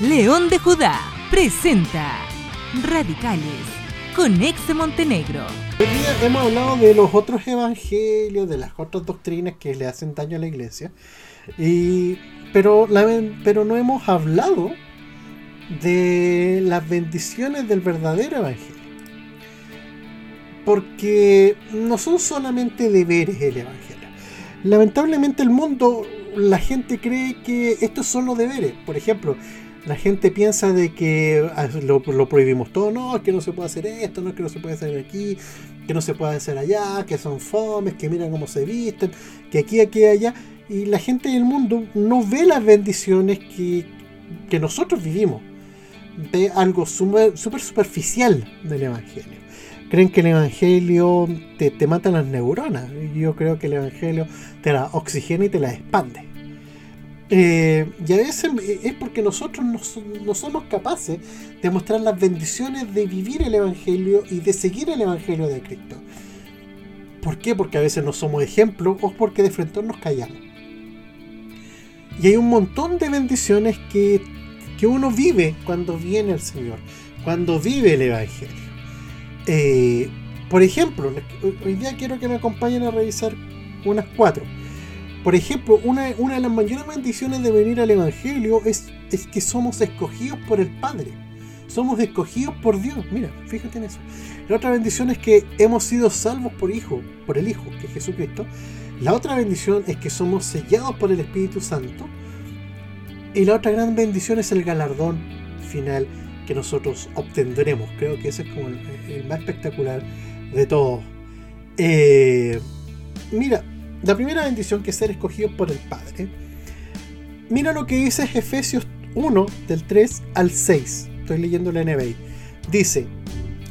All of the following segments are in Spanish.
León de Judá presenta Radicales con ex Montenegro. Hoy día hemos hablado de los otros evangelios, de las otras doctrinas que le hacen daño a la iglesia, y, pero, pero no hemos hablado de las bendiciones del verdadero evangelio. Porque no son solamente deberes el evangelio. Lamentablemente el mundo, la gente cree que estos son los deberes. Por ejemplo, la gente piensa de que ah, lo, prohibimos todo, no, que no se puede hacer esto, no, que no se puede hacer aquí, que no se puede hacer allá, que son fomes, que miran cómo se visten, que aquí, aquí, allá. Y la gente del mundo no ve las bendiciones que, que nosotros vivimos. Ve algo súper superficial del Evangelio. Creen que el Evangelio te, te mata las neuronas. Yo creo que el Evangelio te la oxigena y te la expande. Eh, y a veces es porque nosotros no, somos capaces de mostrar las bendiciones de vivir el Evangelio y de seguir el Evangelio de Cristo. ¿Por qué? Porque a veces no somos ejemplos o porque de frente nos callamos. Y hay un montón de bendiciones que, que uno vive cuando viene el Señor, cuando vive el Evangelio. Eh, por ejemplo, hoy día quiero que me acompañen a revisar unas cuatro. Por ejemplo, una, de las mayores bendiciones de venir al Evangelio es, es que somos escogidos por el Padre. Somos escogidos por Dios. Mira, fíjate en eso. La otra bendición es que hemos sido salvos por Hijo, por el Hijo, que es Jesucristo. La otra bendición es que somos sellados por el Espíritu Santo. Y la otra gran bendición es el galardón final que nosotros obtendremos. Creo que ese es como el, más espectacular de todo. Eh, mira, la primera bendición que es ser escogidos por el Padre. Mira lo que dice Efesios 1 del 3 al 6. Estoy leyendo la NBI. Dice,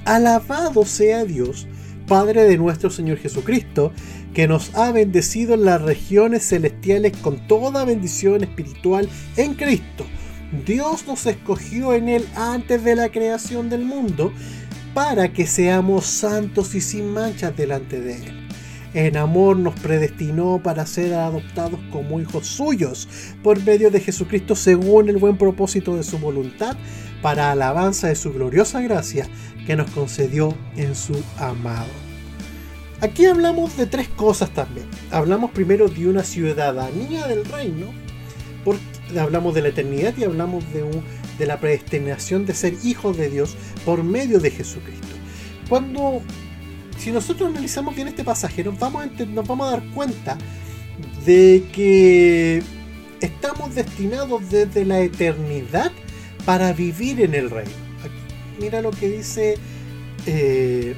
alabado sea Dios, Padre de nuestro Señor Jesucristo, que nos ha bendecido en las regiones celestiales con toda bendición espiritual en Cristo. Dios nos escogió en Él antes de la creación del mundo para que seamos santos y sin manchas delante de Él en amor nos predestinó para ser adoptados como hijos suyos por medio de Jesucristo según el buen propósito de su voluntad, para alabanza de su gloriosa gracia que nos concedió en su amado. Aquí hablamos de tres cosas también. Hablamos primero de una ciudadanía del reino, porque hablamos de la eternidad y hablamos de, de la predestinación de ser hijos de Dios por medio de Jesucristo. Cuando si nosotros analizamos bien este pasaje, nos vamos, a nos vamos a dar cuenta de que estamos destinados desde la eternidad para vivir en el reino. mira lo que dice eh,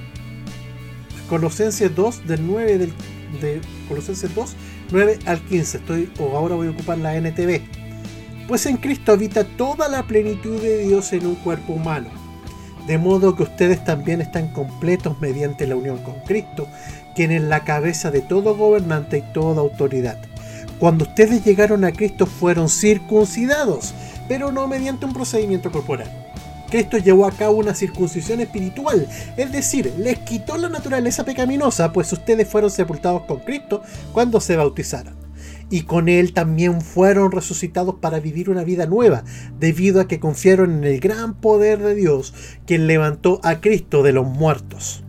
Colosenses 2 del 9 del, de Colosenses 2 9 al 15. Estoy o ahora voy a ocupar la NTV. Pues en Cristo habita toda la plenitud de Dios en un cuerpo humano de modo que ustedes también están completos mediante la unión con Cristo, quien es la cabeza de todo gobernante y toda autoridad. Cuando ustedes llegaron a Cristo fueron circuncidados, pero no mediante un procedimiento corporal. Cristo llevó a cabo una circuncisión espiritual, es decir, les quitó la naturaleza pecaminosa, pues ustedes fueron sepultados con Cristo cuando se bautizaron y con él también fueron resucitados para vivir una vida nueva, debido a que confiaron en el gran poder de Dios, quien levantó a Cristo de los muertos.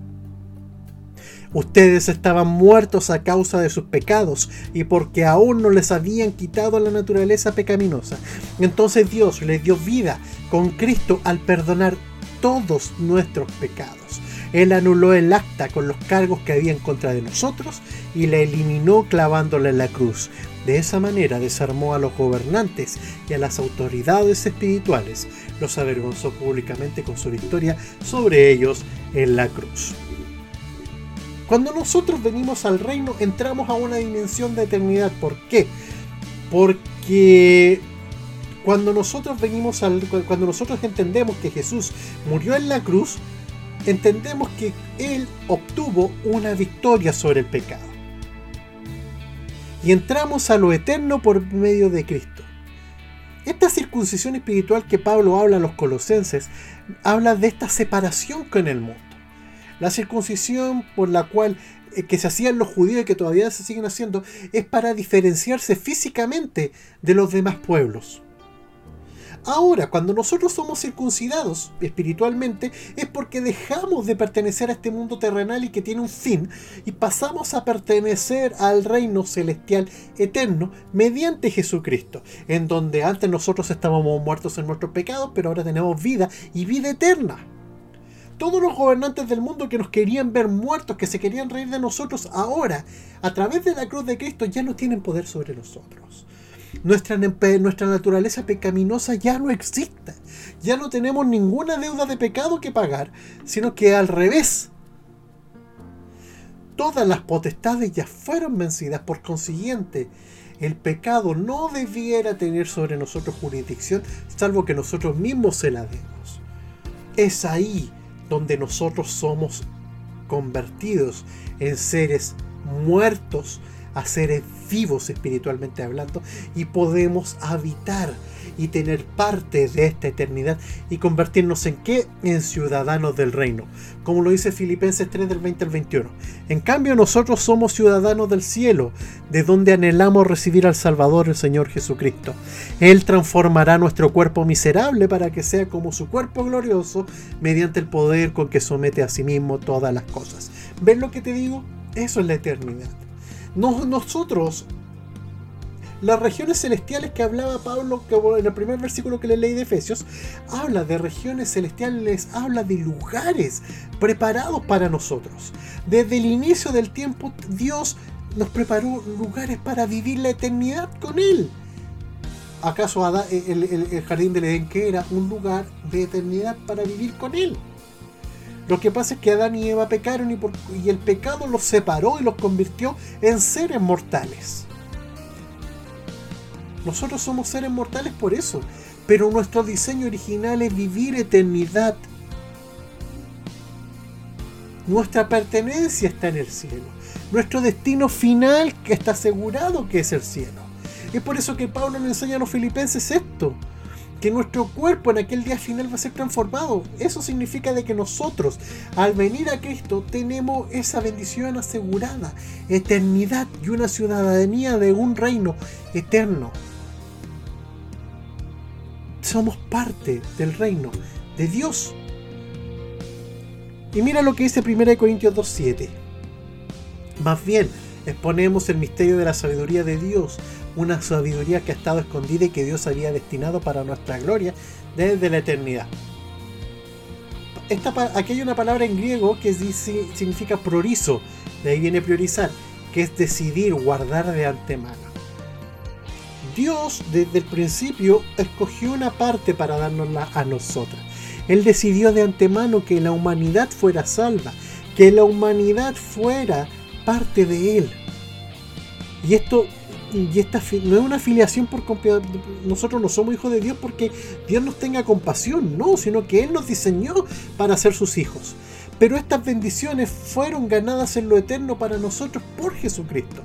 Ustedes estaban muertos a causa de sus pecados y porque aún no les habían quitado la naturaleza pecaminosa. Entonces Dios les dio vida con Cristo al perdonar todos nuestros pecados. Él anuló el acta con los cargos que había en contra de nosotros y la eliminó clavándola en la cruz. De esa manera desarmó a los gobernantes y a las autoridades espirituales, los avergonzó públicamente con su victoria sobre ellos en la cruz. Cuando nosotros venimos al reino entramos a una dimensión de eternidad. ¿Por qué? Porque cuando nosotros venimos al cuando nosotros entendemos que Jesús murió en la cruz, entendemos que Él obtuvo una victoria sobre el pecado. Y entramos a lo eterno por medio de Cristo. Esta circuncisión espiritual que Pablo habla a los colosenses habla de esta separación con el mundo. La circuncisión por la cual eh, que se hacían los judíos y que todavía se siguen haciendo es para diferenciarse físicamente de los demás pueblos. Ahora, cuando nosotros somos circuncidados espiritualmente, es porque dejamos de pertenecer a este mundo terrenal y que tiene un fin, y pasamos a pertenecer al reino celestial eterno mediante Jesucristo, en donde antes nosotros estábamos muertos en nuestros pecados, pero ahora tenemos vida y vida eterna. Todos los gobernantes del mundo que nos querían ver muertos, que se querían reír de nosotros, ahora, a través de la cruz de Cristo, ya no tienen poder sobre nosotros. Nuestra, nuestra naturaleza pecaminosa ya no existe. Ya no tenemos ninguna deuda de pecado que pagar, sino que al revés. Todas las potestades ya fueron vencidas, por consiguiente, el pecado no debiera tener sobre nosotros jurisdicción, salvo que nosotros mismos se la demos. Es ahí donde nosotros somos convertidos en seres muertos a seres vivos espiritualmente hablando y podemos habitar y tener parte de esta eternidad y convertirnos en qué? En ciudadanos del reino, como lo dice Filipenses 3 del 20 al 21. En cambio nosotros somos ciudadanos del cielo, de donde anhelamos recibir al Salvador, el Señor Jesucristo. Él transformará nuestro cuerpo miserable para que sea como su cuerpo glorioso, mediante el poder con que somete a sí mismo todas las cosas. ¿Ves lo que te digo? Eso es la eternidad nosotros, las regiones celestiales que hablaba Pablo en el primer versículo que le leí de Efesios, habla de regiones celestiales, habla de lugares preparados para nosotros. Desde el inicio del tiempo, Dios nos preparó lugares para vivir la eternidad con Él. ¿Acaso el, el jardín del Edén que era un lugar de eternidad para vivir con Él? Lo que pasa es que Adán y Eva pecaron y, el pecado los separó y los convirtió en seres mortales. Nosotros somos seres mortales por eso, pero nuestro diseño original es vivir eternidad. Nuestra pertenencia está en el cielo. Nuestro destino final que está asegurado que es el cielo. Es por eso que Pablo le enseña a los filipenses esto que nuestro cuerpo en aquel día final va a ser transformado. Eso significa de que nosotros, al venir a Cristo, tenemos esa bendición asegurada, eternidad y una ciudadanía de un reino eterno. Somos parte del reino de Dios. Y mira lo que dice 1 Corintios 2.7. Más bien, exponemos el misterio de la sabiduría de Dios una sabiduría que ha estado escondida y que Dios había destinado para nuestra gloria desde la eternidad. Esta, aquí hay una palabra en griego que significa prorizo, de ahí viene priorizar, que es decidir, guardar de antemano. Dios desde el principio escogió una parte para dárnosla a nosotras. Él decidió de antemano que la humanidad fuera salva, que la humanidad fuera parte de Él. Y esto y esta no es una afiliación por nosotros no somos hijos de Dios porque Dios nos tenga compasión, no, sino que Él nos diseñó para ser sus hijos. Pero estas bendiciones fueron ganadas en lo eterno para nosotros por Jesucristo.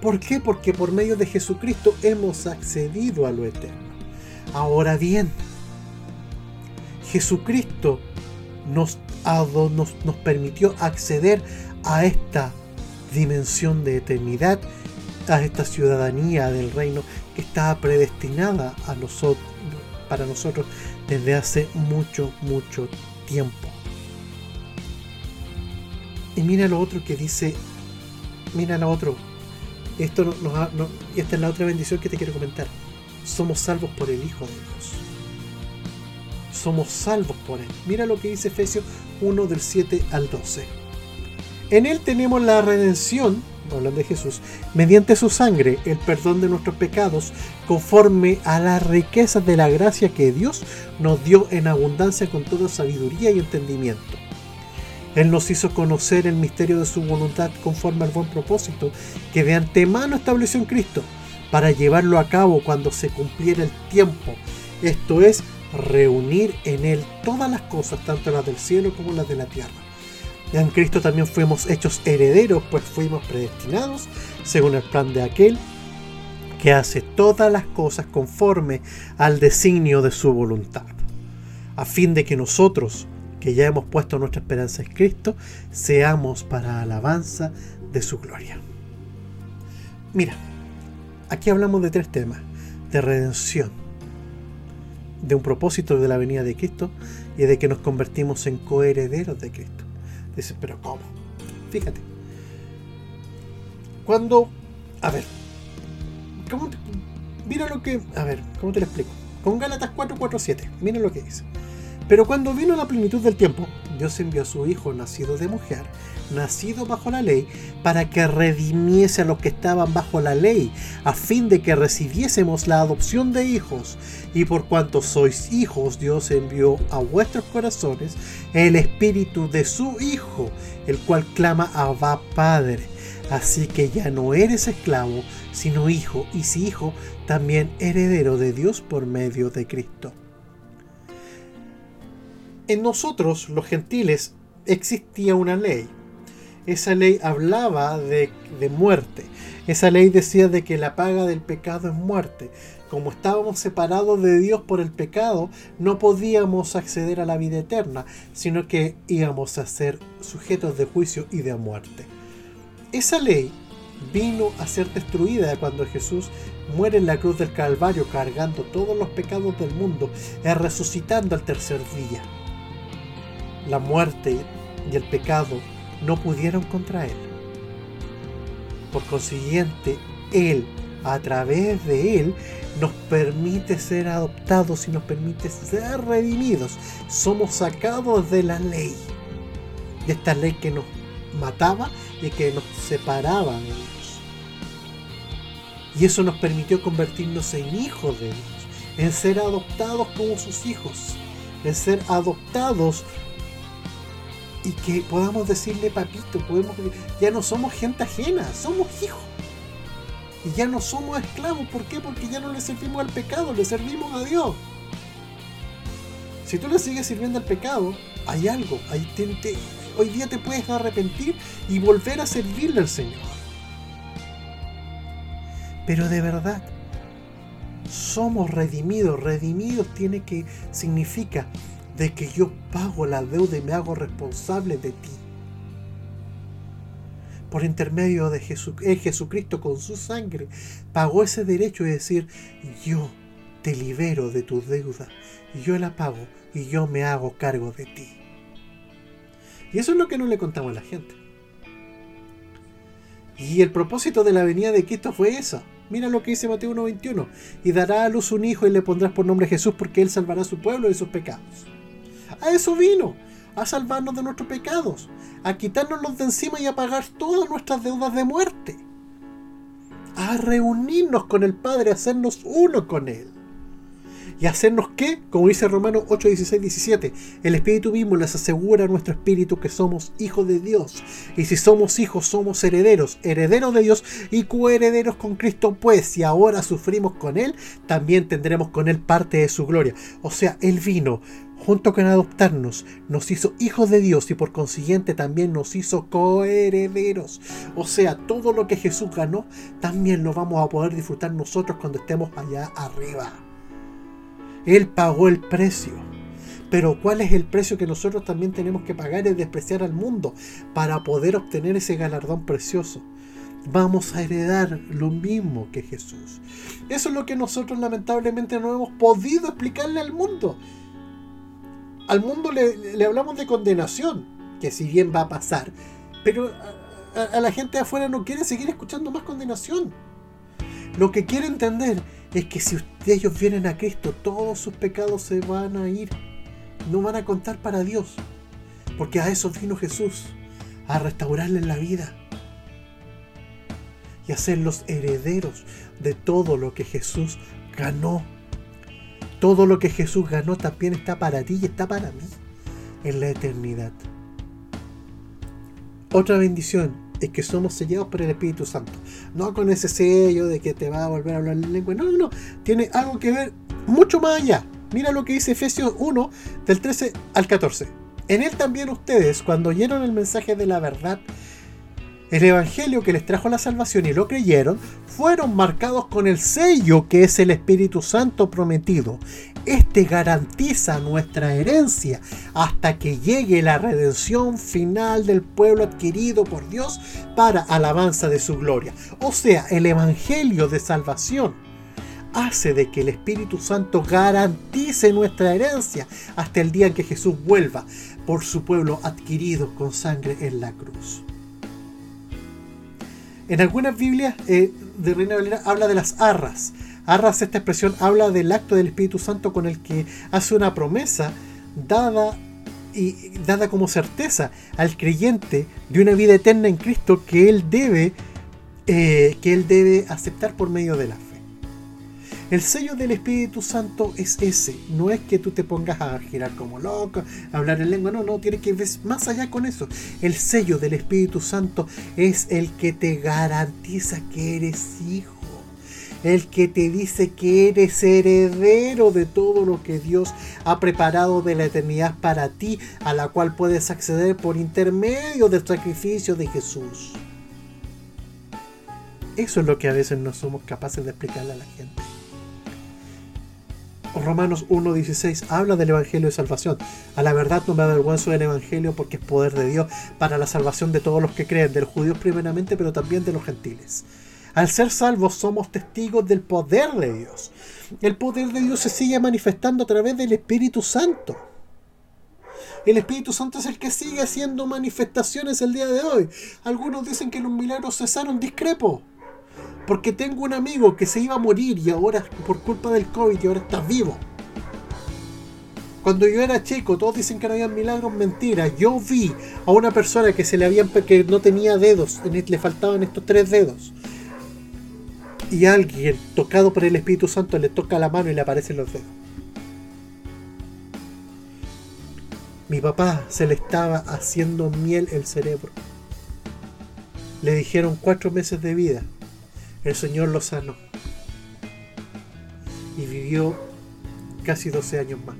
¿Por qué? Porque por medio de Jesucristo hemos accedido a lo eterno. Ahora bien, Jesucristo nos, nos, nos permitió acceder a esta dimensión de eternidad a esta ciudadanía del reino que estaba predestinada a nosotros, para nosotros desde hace mucho, mucho tiempo. Y mira lo otro que dice, mira lo otro. Esto no, esta es la otra bendición que te quiero comentar. Somos salvos por el Hijo de Dios. Somos salvos por Él. Mira lo que dice Efesios 1 del 7 al 12. En Él tenemos la redención hablando de Jesús, mediante su sangre el perdón de nuestros pecados, conforme a las riquezas de la gracia que Dios nos dio en abundancia con toda sabiduría y entendimiento. Él nos hizo conocer el misterio de su voluntad conforme al buen propósito que de antemano estableció en Cristo, para llevarlo a cabo cuando se cumpliera el tiempo, esto es, reunir en Él todas las cosas, tanto las del cielo como las de la tierra en Cristo también fuimos hechos herederos, pues fuimos predestinados según el plan de aquel que hace todas las cosas conforme al designio de su voluntad, a fin de que nosotros, que ya hemos puesto nuestra esperanza en Cristo, seamos para alabanza de su gloria. Mira, aquí hablamos de tres temas, de redención, de un propósito de la venida de Cristo y de que nos convertimos en coherederos de Cristo. Dices, pero ¿cómo? Fíjate. Cuando, a ver, ¿cómo mira lo que, a ver, ¿cómo te lo explico? Con Gálatas 4:47, mira lo que dice. Pero cuando vino la plenitud del tiempo, Dios envió a su Hijo nacido de mujer, nacido bajo la ley, para que redimiese a los que estaban bajo la ley, a fin de que recibiésemos la adopción de hijos. Y por cuanto sois hijos, Dios envió a vuestros corazones el espíritu de su Hijo, el cual clama Abba Padre. Así que ya no eres esclavo, sino hijo, y si hijo, también heredero de Dios por medio de Cristo. En nosotros, los gentiles, existía una ley. Esa ley hablaba de, de, muerte. Esa ley decía de que la paga del pecado es muerte. Como estábamos separados de Dios por el pecado, no podíamos acceder a la vida eterna, sino que íbamos a ser sujetos de juicio y de muerte. Esa ley vino a ser destruida cuando Jesús muere en la cruz del Calvario cargando todos los pecados del mundo y resucitando al tercer día. La muerte y el pecado no pudieron contra Él. Por consiguiente, Él, a través de Él, nos permite ser adoptados y nos permite ser redimidos. Somos sacados de la ley, de esta ley que nos mataba y que nos separaba de Dios. Y eso nos permitió convertirnos en hijos de Dios, en ser adoptados como sus hijos, en ser adoptados y que podamos decirle papito, podemos, ya no somos gente ajena, somos hijos. Y ya no somos esclavos, ¿por qué? Porque ya no le servimos al pecado, le servimos a Dios. Si tú le sigues sirviendo al pecado, hay algo, hay, hoy día te puedes arrepentir y volver a servirle al Señor. Pero de verdad, somos redimidos. Redimidos tiene que significa de que yo pago la deuda y me hago responsable de ti. Por intermedio de Jesucristo con su sangre, pagó ese derecho de decir, yo te libero de tu deuda, yo la pago y yo me hago cargo de ti. Y eso es lo que no le contamos a la gente. Y el propósito de la venida de Cristo fue eso. Mira lo que dice Mateo 1.21. Y dará a luz un hijo y le pondrás por nombre Jesús porque él salvará a su pueblo de sus pecados. A eso vino, a salvarnos de nuestros pecados, a quitárnoslos de encima y a pagar todas nuestras deudas de muerte. A reunirnos con el Padre, a hacernos uno con Él y hacernos que, como dice Romanos 8, 16, 17, el Espíritu mismo les asegura a nuestro espíritu que somos hijos de Dios. Y si somos hijos, somos herederos, herederos de Dios y coherederos con Cristo, pues si ahora sufrimos con Él, también tendremos con Él parte de su gloria. O sea, Él vino junto con adoptarnos, nos hizo hijos de Dios y por consiguiente también nos hizo coherederos. O sea, todo lo que Jesús ganó, también lo vamos a poder disfrutar nosotros cuando estemos allá arriba. Él pagó el precio. Pero ¿cuál es el precio que nosotros también tenemos que pagar? Es despreciar al mundo para poder obtener ese galardón precioso. Vamos a heredar lo mismo que Jesús. Eso es lo que nosotros lamentablemente no hemos podido explicarle al mundo. Al mundo le, hablamos de condenación, que si bien va a pasar, pero a la gente afuera no quiere seguir escuchando más condenación. Lo que quiere entender es que si ellos vienen a Cristo, todos sus pecados se van a ir. No van a contar para Dios. Porque a eso vino Jesús, a restaurarles la vida. Y a ser los herederos de todo lo que Jesús ganó. Todo lo que Jesús ganó también está para ti y está para mí en la eternidad. Otra bendición es que somos sellados por el Espíritu Santo. No con ese sello de que te va a volver a hablar en lengua. No, no, no. Tiene algo que ver mucho más allá. Mira lo que dice Efesios 1, del 13 al 14. En él también ustedes, cuando oyeron el mensaje de la verdad, el Evangelio que les trajo la salvación y lo creyeron, fueron marcados con el sello que es el Espíritu Santo prometido. Este garantiza nuestra herencia hasta que llegue la redención final del pueblo adquirido por Dios para alabanza de su gloria. O sea, el Evangelio de salvación hace de que el Espíritu Santo garantice nuestra herencia hasta el día en que Jesús vuelva por su pueblo adquirido con sangre en la cruz. En algunas Biblias eh, de Reina Valera habla de las arras. Arras, esta expresión habla del acto del Espíritu Santo con el que hace una promesa dada y dada como certeza al creyente de una vida eterna en Cristo que él debe eh, que él debe aceptar por medio de la fe. El sello del Espíritu Santo es ese, no es que tú te pongas a girar como loco, a hablar en lengua, no, no, tiene que ver más allá con eso. El sello del Espíritu Santo es el que te garantiza que eres hijo, el que te dice que eres heredero de todo lo que Dios ha preparado de la eternidad para ti, a la cual puedes acceder por intermedio del sacrificio de Jesús. Eso es lo que a veces no somos capaces de explicarle a la gente. Romanos 1.16 habla del Evangelio de salvación. A la verdad no me avergüenzo del Evangelio porque es poder de Dios para la salvación de todos los que creen, de los judíos primeramente, pero también de los gentiles. Al ser salvos somos testigos del poder de Dios. El poder de Dios se sigue manifestando a través del Espíritu Santo. El Espíritu Santo es el que sigue haciendo manifestaciones el día de hoy. Algunos dicen que los milagros cesaron, discrepo. Porque tengo un amigo que se iba a morir y ahora por culpa del COVID y ahora está vivo. Cuando yo era chico, todos dicen que no había milagros, mentira. Yo vi a una persona que se le habían que no tenía dedos, le faltaban estos tres dedos. Y alguien tocado por el Espíritu Santo le toca la mano y le aparecen los dedos. Mi papá se le estaba haciendo miel el cerebro. Le dijeron cuatro meses de vida el Señor lo sanó. Y vivió casi 12 años más.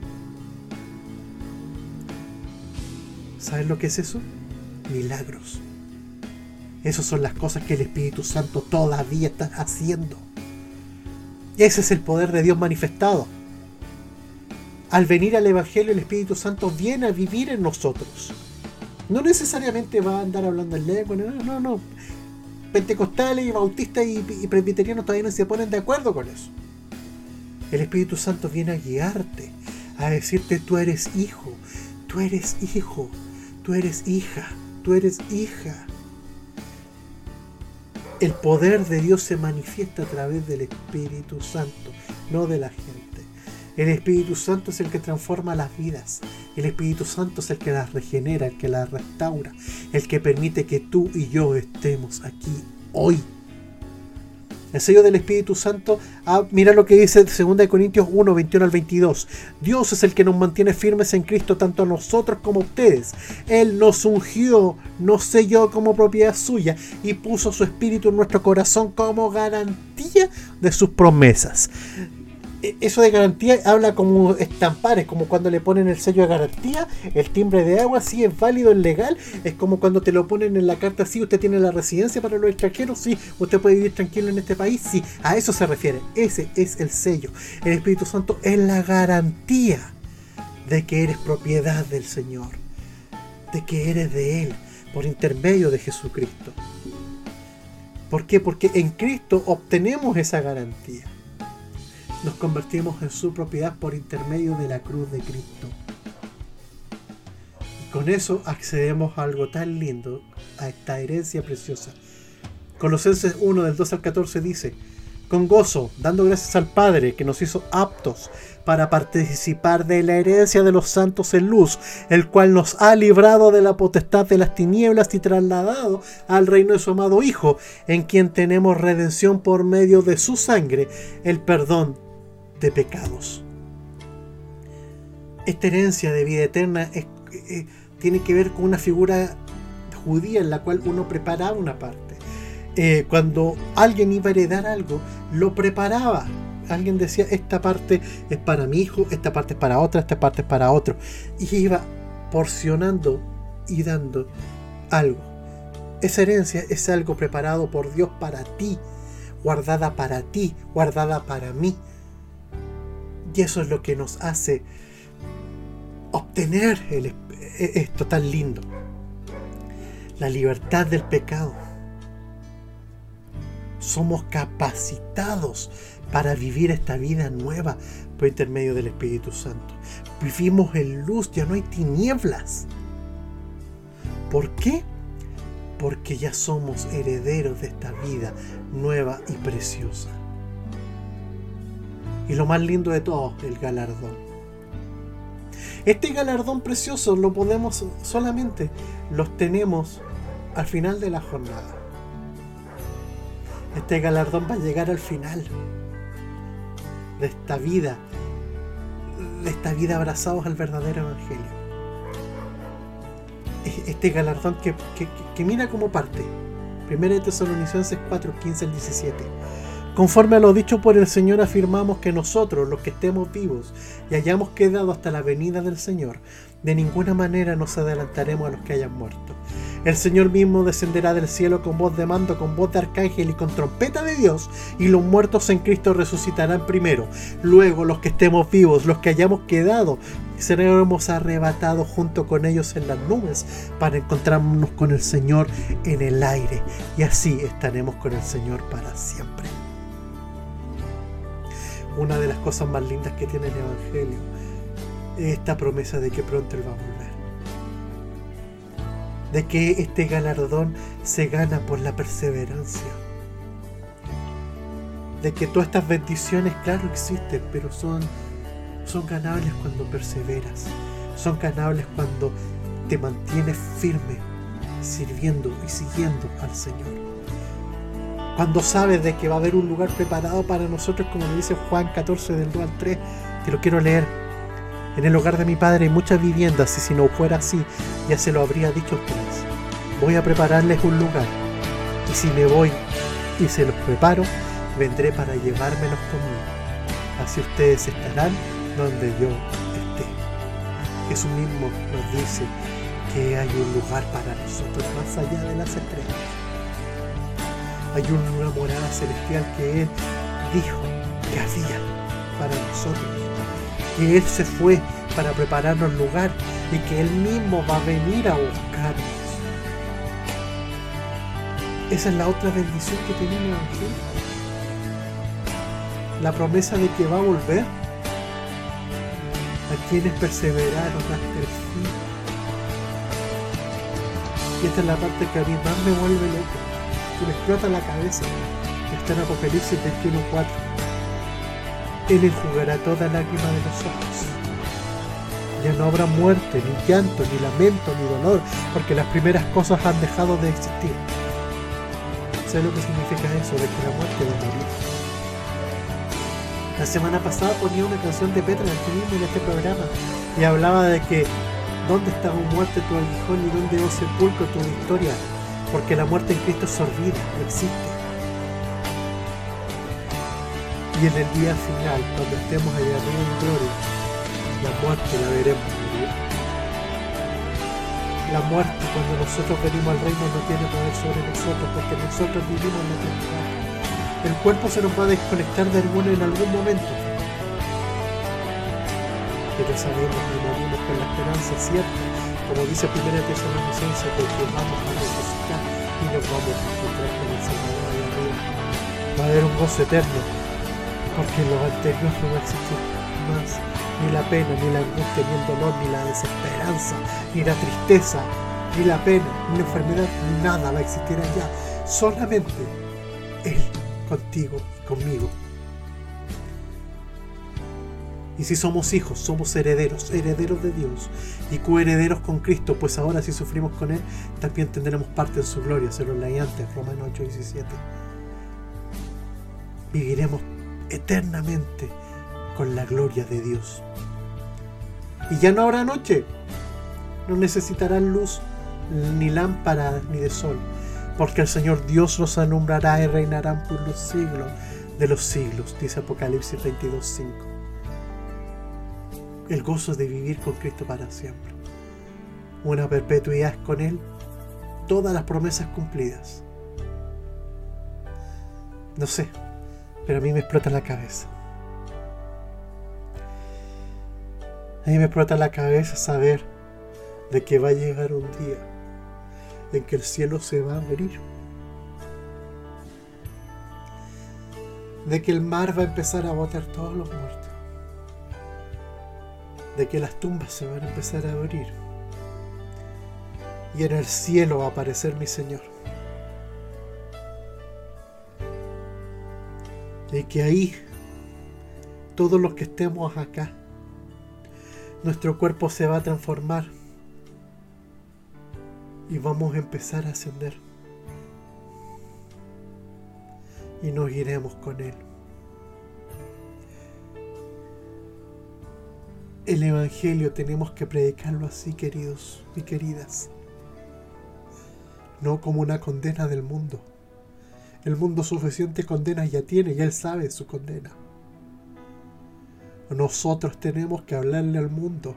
¿Sabes lo que es eso? Milagros. Esas son las cosas que el Espíritu Santo todavía está haciendo. Ese es el poder de Dios manifestado. Al venir al Evangelio, el Espíritu Santo viene a vivir en nosotros. No necesariamente va a andar hablando en lengua, no, no, no pentecostales y bautistas y, presbiterianos todavía no se ponen de acuerdo con eso. El Espíritu Santo viene a guiarte, a decirte tú eres hijo, tú eres hijo, tú eres hija, tú eres hija. El poder de Dios se manifiesta a través del Espíritu Santo, no de la gente. El Espíritu Santo es el que transforma las vidas. El Espíritu Santo es el que las regenera, el que las restaura, el que permite que tú y yo estemos aquí hoy. El sello del Espíritu Santo, ah, mira lo que dice 2 Corintios 1, 21 al 22. Dios es el que nos mantiene firmes en Cristo, tanto a nosotros como a ustedes. Él nos ungió, nos selló como propiedad suya y puso su Espíritu en nuestro corazón como garantía de sus promesas. E, eso de garantía habla como estampares, como cuando le ponen el sello de garantía, el timbre de agua, sí es válido, es legal, es como cuando te lo ponen en la carta, sí, usted tiene la residencia para los extranjeros, sí, usted puede vivir tranquilo en este país, sí, a eso se refiere, ese es el sello. El Espíritu Santo es la garantía de que eres propiedad del Señor, de que eres de Él, por intermedio de Jesucristo. ¿Por qué? Porque en Cristo obtenemos esa garantía nos convertimos en su propiedad por intermedio de la cruz de Cristo. Con eso accedemos a algo tan lindo, a esta herencia preciosa. Colosenses 1 del 2 al 14 dice, con gozo, dando gracias al Padre que nos hizo aptos para participar de la herencia de los santos en luz, el cual nos ha librado de la potestad de las tinieblas y trasladado al reino de su amado Hijo, en quien tenemos redención por medio de su sangre, el perdón de pecados. Esta herencia de vida eterna eh, tiene que ver con una figura judía en la cual uno preparaba una parte. Eh, cuando alguien iba a heredar algo, lo preparaba. Alguien decía, esta parte es para mi hijo, esta parte es para otra, esta parte es para otro. Y iba porcionando y dando algo. Esa herencia es algo preparado por Dios para ti, guardada para ti, guardada para mí. Y eso es lo que nos hace obtener e, esto tan lindo. La libertad del pecado. Somos capacitados para vivir esta vida nueva por intermedio del Espíritu Santo. Vivimos en luz, ya no hay tinieblas. ¿Por qué? Porque ya somos herederos de esta vida nueva y preciosa. Y lo más lindo de todo, el galardón. Este galardón precioso lo podemos solamente, los tenemos al final de la jornada. Este galardón va a llegar al final de esta vida, de esta vida abrazados al verdadero evangelio. Este galardón que, mira como parte. Primera de Tesalonicenses 4, 15 al 17. Conforme a lo dicho por el Señor, afirmamos que nosotros, los que estemos vivos y hayamos quedado hasta la venida del Señor, de ninguna manera nos adelantaremos a los que hayan muerto. El Señor mismo descenderá del cielo con voz de mando, con voz de arcángel y con trompeta de Dios, y los muertos en Cristo resucitarán primero. Luego los que estemos vivos, los que hayamos quedado, seremos arrebatados junto con ellos en las nubes para encontrarnos con el Señor en el aire. Y así estaremos con el Señor para siempre. Una de las cosas más lindas que tiene el Evangelio es esta promesa de que pronto Él va a volver de que este galardón se gana por la perseverancia. De que todas estas bendiciones, claro, existen, pero son, son ganables cuando perseveras. Son ganables cuando te mantienes firme, sirviendo y siguiendo al Señor. Cuando sabes de que va a haber un lugar preparado para nosotros, como lo dice Juan 14 del 2 al 3, te lo quiero leer. En el hogar de mi padre hay muchas viviendas y si no fuera así, ya se lo habría dicho a ustedes. Voy a prepararles un lugar y si me voy y se los preparo, vendré para llevármelos conmigo. Así ustedes estarán donde yo esté. Jesús mismo nos dice que hay un lugar para nosotros más allá de las estrellas. Hay una morada celestial que Él dijo que había para nosotros que Él se fue para prepararnos lugar y que Él mismo va a venir a buscarnos. Esa es la otra bendición que el Evangelio. La promesa de que va a volver a quienes perseveraron hasta el fin. Y esta es la parte que a mí más me vuelve loco, que me explota la cabeza. Está en Apocalipsis 21.4 él enjugará toda lágrima de los ojos. Ya no habrá muerte, ni llanto, ni lamento, ni dolor, porque las primeras cosas han dejado de existir. ¿Sabes lo que significa eso? De que la muerte va a morir. La semana pasada ponía una canción de Petra en en este programa y hablaba de que ¿dónde está muerte tu aguijón y dónde, oh sepulcro, tu victoria? Porque la muerte en Cristo es sorbida, no existe. Y en el día final, cuando estemos allá arriba en gloria, la muerte la veremos morir. La muerte cuando nosotros venimos al reino no tiene poder sobre nosotros porque nosotros vivimos en la eternidad. El cuerpo se nos va a desconectar de alguno en algún momento. Pero sabemos que morimos con la esperanza cierta, como dice Primera Tesalonicense, que vamos a resucitar Va a haber un gozo eterno porque lo anterior no va a existir más. Ni la pena, ni la angustia, ni el dolor, ni la desesperanza, ni la tristeza, ni la pena, ni la enfermedad, nada va a existir allá. Solamente Él contigo y conmigo. Y si somos hijos, somos herederos, herederos de Dios y coherederos con Cristo, pues ahora si sufrimos con Él, también tendremos parte en su gloria. Se lo leí antes, Romanos 8, 17. Viviremos eternamente con la gloria de Dios. Y ya no habrá noche, no necesitarán luz ni lámpara ni de sol, porque el Señor Dios los alumbrará y reinarán por los siglos de los siglos, dice Apocalipsis 22.5. El gozo de vivir con Cristo para siempre. Una perpetuidad con Él, todas las promesas cumplidas. No sé, pero a mí me explota la cabeza. A mí me explota la cabeza saber de que va a llegar un día en que el cielo se va a abrir. de que el mar va a empezar a botar todos los muertos, de que las tumbas se van a empezar a abrir y en el cielo va a aparecer mi Señor. Y que ahí todos los que estemos acá, nuestro cuerpo se va a transformar y vamos a empezar a ascender. Y nos iremos con Él. El Evangelio tenemos que predicarlo así, queridos y queridas. No como una condena del mundo. El mundo suficiente condena ya tiene y Él sabe su condena. Nosotros tenemos que hablarle al mundo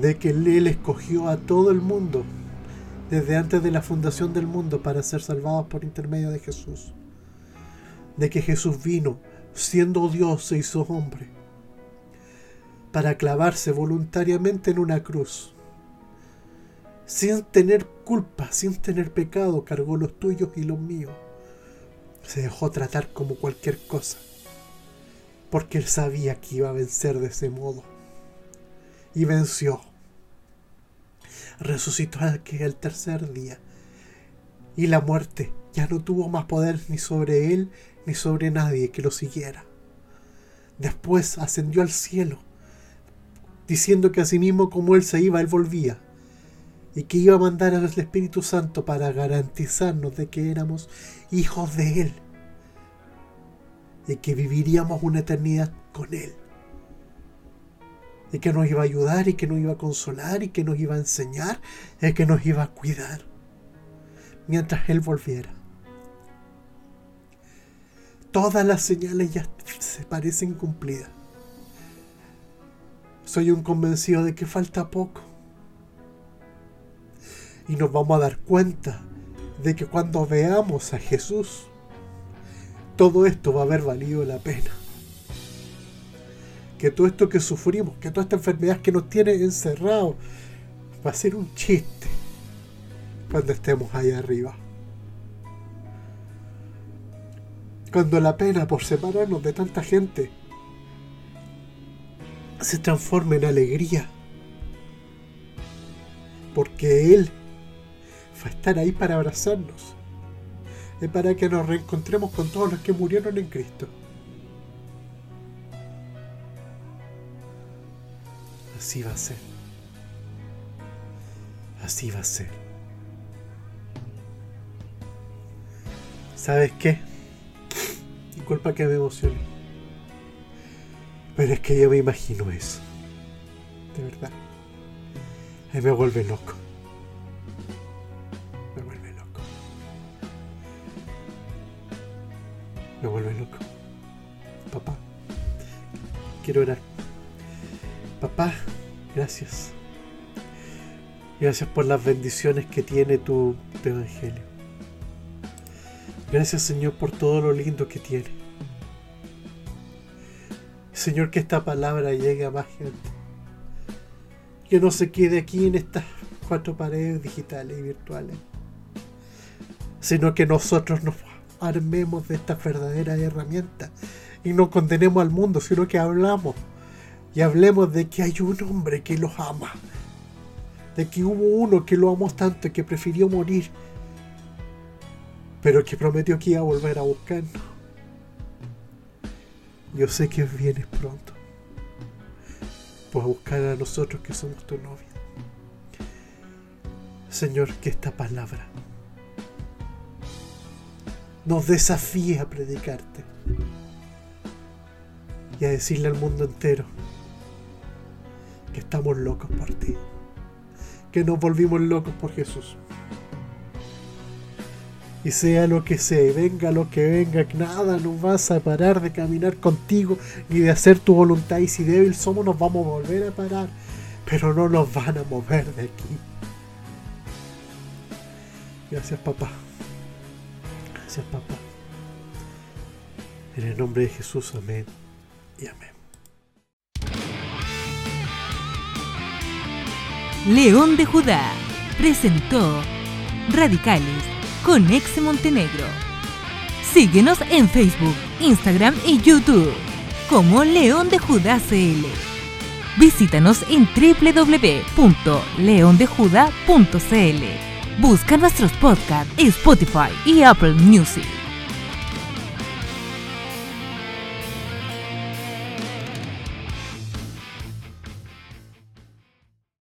de que Él escogió a todo el mundo desde antes de la fundación del mundo para ser salvados por intermedio de Jesús. De que Jesús vino, siendo Dios, se hizo hombre, para clavarse voluntariamente en una cruz. Sin tener culpa, sin tener pecado, cargó los tuyos y los míos. Se dejó tratar como cualquier cosa, porque él sabía que iba a vencer de ese modo y venció. Resucitó el tercer día y la muerte ya no tuvo más poder ni sobre él ni sobre nadie que lo siguiera. Después ascendió al cielo, diciendo que asimismo como él se iba, él volvía, y que iba a mandar al Espíritu Santo para garantizarnos de que éramos hijos de él, y que viviríamos una eternidad con él y que nos iba a ayudar y que nos iba a consolar y que nos iba a enseñar y que nos iba a cuidar mientras Él volviera. Todas las señales ya se parecen cumplidas. Soy un convencido de que falta poco. Y nos vamos a dar cuenta de que cuando veamos a Jesús, todo esto va a haber valido la pena que todo esto que sufrimos, que toda esta enfermedad que nos tiene encerrados, va a ser un chiste cuando estemos ahí arriba. Cuando la pena por separarnos de tanta gente se transforme en alegría. Porque Él va a estar ahí para abrazarnos. Y para que nos reencontremos con todos los que murieron en Cristo. Así va a ser. Así va a ser. ¿Sabes qué? Disculpa que me emocione. Pero es que yo me imagino eso. De verdad. Y me vuelve loco. Me vuelve loco. Me vuelve loco. Papá. Quiero orar. Papá, gracias. Gracias por las bendiciones que tiene tu, Evangelio. Gracias Señor por todo lo lindo que tiene. Señor, que esta palabra llegue a más gente. Que no se quede aquí en estas cuatro paredes digitales y virtuales. Sino que nosotros nos armemos de esta verdadera herramienta y no condenemos al mundo, sino que hablamos y hablemos de que hay un hombre que los ama, de que hubo uno que lo amó tanto que prefirió morir, pero que prometió que iba a volver a buscarnos. Yo sé que vienes pronto, pues a buscar a nosotros que somos tu novia. Señor, que esta palabra nos desafíe a predicarte y a decirle al mundo entero que estamos locos por ti, que nos volvimos locos por Jesús. Y sea lo que sea, venga lo que venga, que nada nos va a separar de caminar contigo ni de hacer tu voluntad. Y si débil somos, nos vamos a volver a parar, pero no nos van a mover de aquí. Gracias, papá. Gracias, papá. En el nombre de Jesús, amén y amén. León de Judá presentó Radicales con Ex Montenegro. Síguenos en Facebook, Instagram y YouTube como León de Judá CL. Visítanos en www.leondejuda.cl. Busca nuestros podcasts en Spotify y Apple Music.